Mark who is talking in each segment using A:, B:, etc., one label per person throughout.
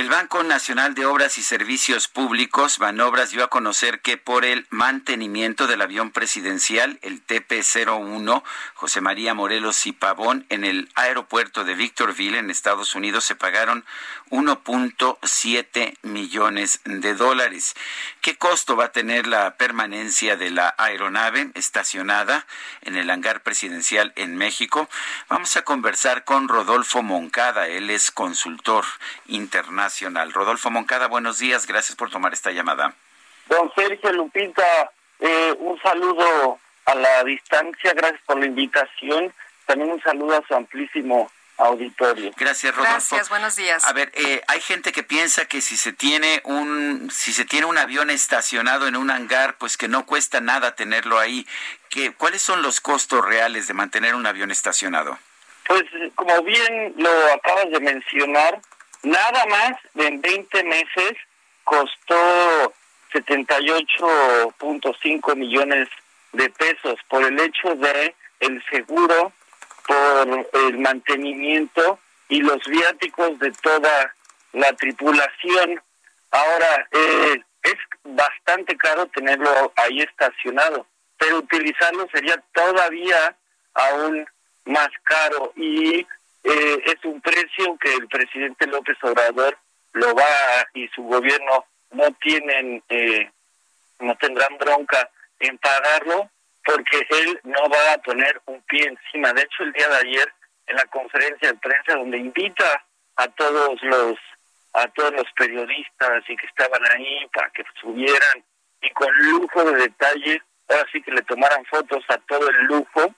A: El Banco Nacional de Obras y Servicios Públicos, Banobras, dio a conocer que por el mantenimiento del avión presidencial, el TP-01, José María Morelos y Pavón, en el aeropuerto de Victorville, en Estados Unidos, se pagaron 1.7 millones de dólares. ¿Qué costo va a tener la permanencia de la aeronave estacionada en el hangar presidencial en México? Vamos a conversar con Rodolfo Moncada, él es consultor internacional Rodolfo Moncada, buenos días, gracias por tomar esta llamada.
B: Don Sergio Lupita, eh, un saludo a la distancia, gracias por la invitación, también un saludo a su amplísimo auditorio.
A: Gracias, Rodolfo.
C: Gracias, buenos días.
A: A ver, eh, hay gente que piensa que si se tiene un si se tiene un avión estacionado en un hangar, pues que no cuesta nada tenerlo ahí. ¿Qué, ¿Cuáles son los costos reales de mantener un avión estacionado?
B: Pues como bien lo acabas de mencionar, Nada más en 20 meses costó 78.5 millones de pesos por el hecho de el seguro, por el mantenimiento y los viáticos de toda la tripulación. Ahora, eh, es bastante caro tenerlo ahí estacionado, pero utilizarlo sería todavía aún más caro y eh, es un precio que el presidente López Obrador lo va y su gobierno no tienen, eh, no tendrán bronca en pagarlo porque él no va a poner un pie encima. De hecho, el día de ayer en la conferencia de prensa donde invita a todos los a todos los periodistas y que estaban ahí para que subieran y con lujo de detalle, ahora sí que le tomaran fotos a todo el lujo,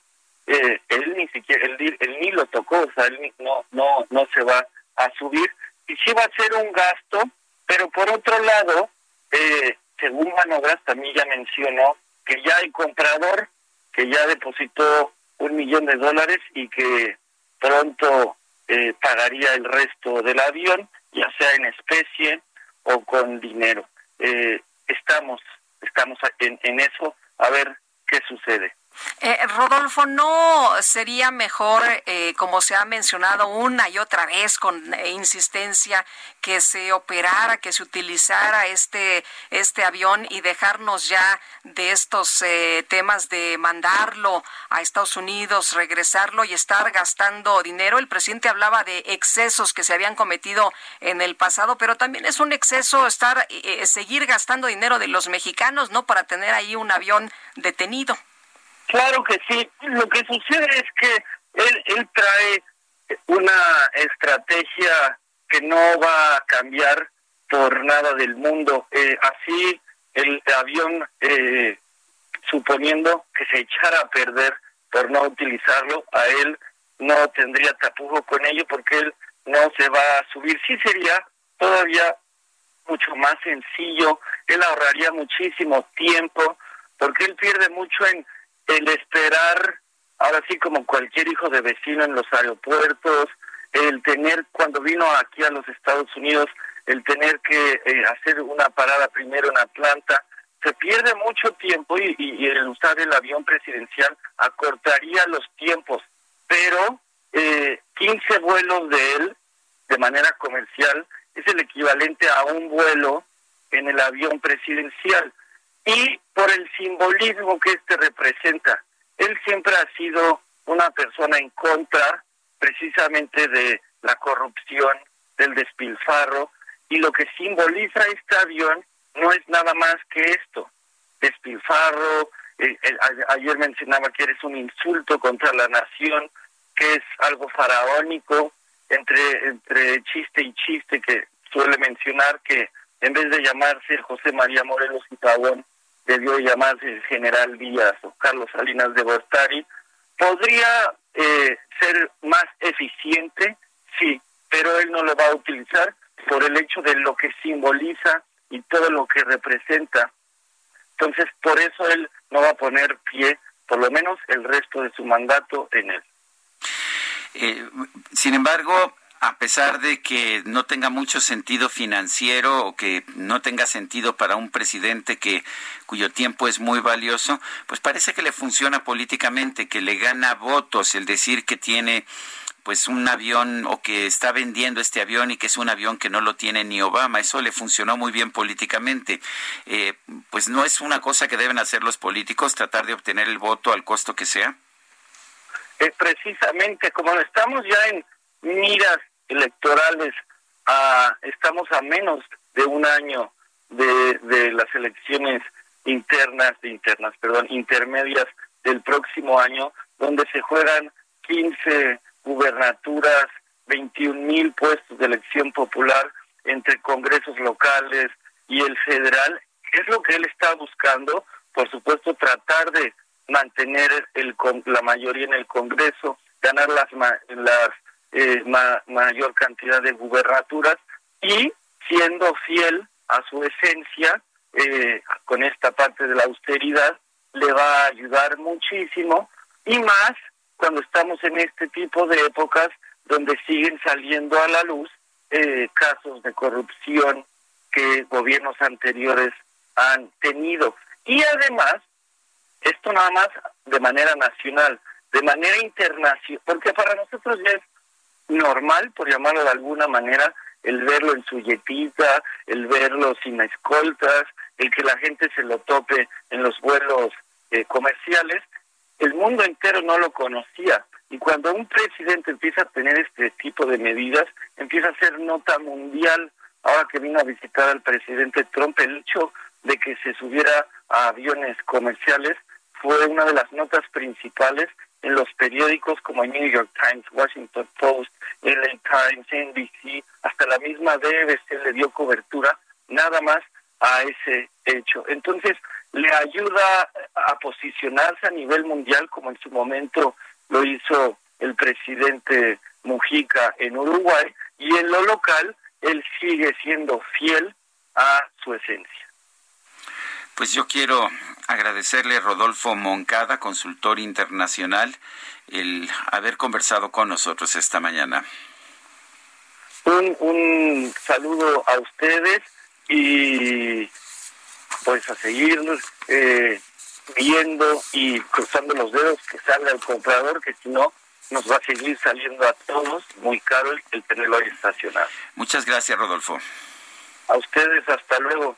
B: eh, él ni siquiera, él, ni lo tocó, o sea, él no, no, no se va a subir. Y sí va a ser un gasto, pero por otro lado, eh, según Manobras también ya mencionó que ya hay comprador, que ya depositó un millón de dólares y que pronto eh, pagaría el resto del avión, ya sea en especie o con dinero. Eh, estamos, estamos en, en eso, a ver qué sucede.
C: Eh, Rodolfo, ¿no sería mejor, eh, como se ha mencionado una y otra vez con eh, insistencia, que se operara, que se utilizara este, este avión y dejarnos ya de estos temas de mandarlo a Estados Unidos, regresarlo y estar gastando dinero? El presidente hablaba de excesos que se habían cometido en el pasado, pero también es un exceso estar, seguir gastando dinero de los mexicanos, ¿no? Para tener ahí un avión detenido.
B: Claro que sí. Lo que sucede es que él, él trae una estrategia que no va a cambiar por nada del mundo. Eh, así el avión, eh, suponiendo que se echara a perder por no utilizarlo, a él no tendría tapujo con ello porque él no se va a subir. Sí sería todavía mucho más sencillo, él ahorraría muchísimo tiempo porque él pierde mucho en el esperar, ahora sí como cualquier hijo de vecino en los aeropuertos, el tener, cuando vino aquí a los Estados Unidos, el tener que eh, hacer una parada primero en Atlanta, se pierde mucho tiempo y, y, el usar el avión presidencial acortaría los tiempos, pero eh, 15 vuelos de él de manera comercial es el equivalente a un vuelo en el avión presidencial y por el simbolismo que este representa. Él siempre ha sido una persona en contra precisamente de la corrupción, del despilfarro, y lo que simboliza este avión no es nada más que esto, despilfarro, eh, ayer mencionaba que eres un insulto contra la nación, que es algo faraónico, entre, entre chiste y chiste que suele mencionar que en vez de llamarse José María Morelos y Pavón, debió llamarse el general Díaz o Carlos Salinas de Bortari, podría eh, ser más eficiente, sí, pero él no lo va a utilizar por el hecho de lo que simboliza y todo lo que representa. Entonces, por eso él no va a poner pie, por lo menos el resto de su mandato en él.
A: Eh, sin embargo, a pesar de que no tenga mucho sentido financiero o que no tenga sentido para un presidente que cuyo tiempo es muy valioso, pues parece que le funciona políticamente, que le gana votos el decir que tiene pues un avión o que está vendiendo este avión y que es un avión que no lo tiene ni Obama. Eso le funcionó muy bien políticamente. Eh, pues no es una cosa que deben hacer los políticos, tratar de obtener el voto al costo que sea.
B: Precisamente como estamos ya en miras electorales, estamos a menos de un año de, de las elecciones internas, internas, perdón, intermedias del próximo año, donde se juegan 15 gubernaturas, 21 mil puestos de elección popular entre congresos locales y el federal. Es lo que él está buscando, por supuesto, tratar de mantener el, la mayoría en el Congreso, ganar las, las eh, mayor cantidad de gubernaturas y siendo fiel a su esencia, eh, con esta parte de la austeridad, le va a ayudar muchísimo y más cuando estamos en este tipo de épocas donde siguen saliendo a la luz eh, casos de corrupción que gobiernos anteriores han tenido. Y además, esto nada más de manera nacional, de manera internacional, porque para nosotros ya es normal, por llamarlo de alguna manera, el verlo en su yetita, el verlo sin escoltas, el que la gente se lo tope en los vuelos eh, comerciales, el mundo entero no lo conocía. Y cuando un presidente empieza a tener este tipo de medidas, empieza a ser nota mundial. Ahora que vino a visitar al presidente Trump, el hecho de que se subiera a aviones comerciales fue una de las notas principales en los periódicos como el New York Times, Washington Post, LA Times, NBC, hasta la misma BBC le dio cobertura nada más a ese hecho. Entonces, le ayuda a posicionarse a nivel mundial como en su momento lo hizo el presidente Mujica en Uruguay y en lo local él sigue siendo fiel a su esencia.
A: Pues yo quiero agradecerle a Rodolfo Moncada, consultor internacional, el haber conversado con nosotros esta mañana.
B: Un, un saludo a ustedes y pues a seguir eh, viendo y cruzando los dedos que salga el comprador, que si no nos va a seguir saliendo a todos muy caro el, tenerlo ahí estacionado.
A: Muchas gracias, Rodolfo.
B: A ustedes, hasta luego.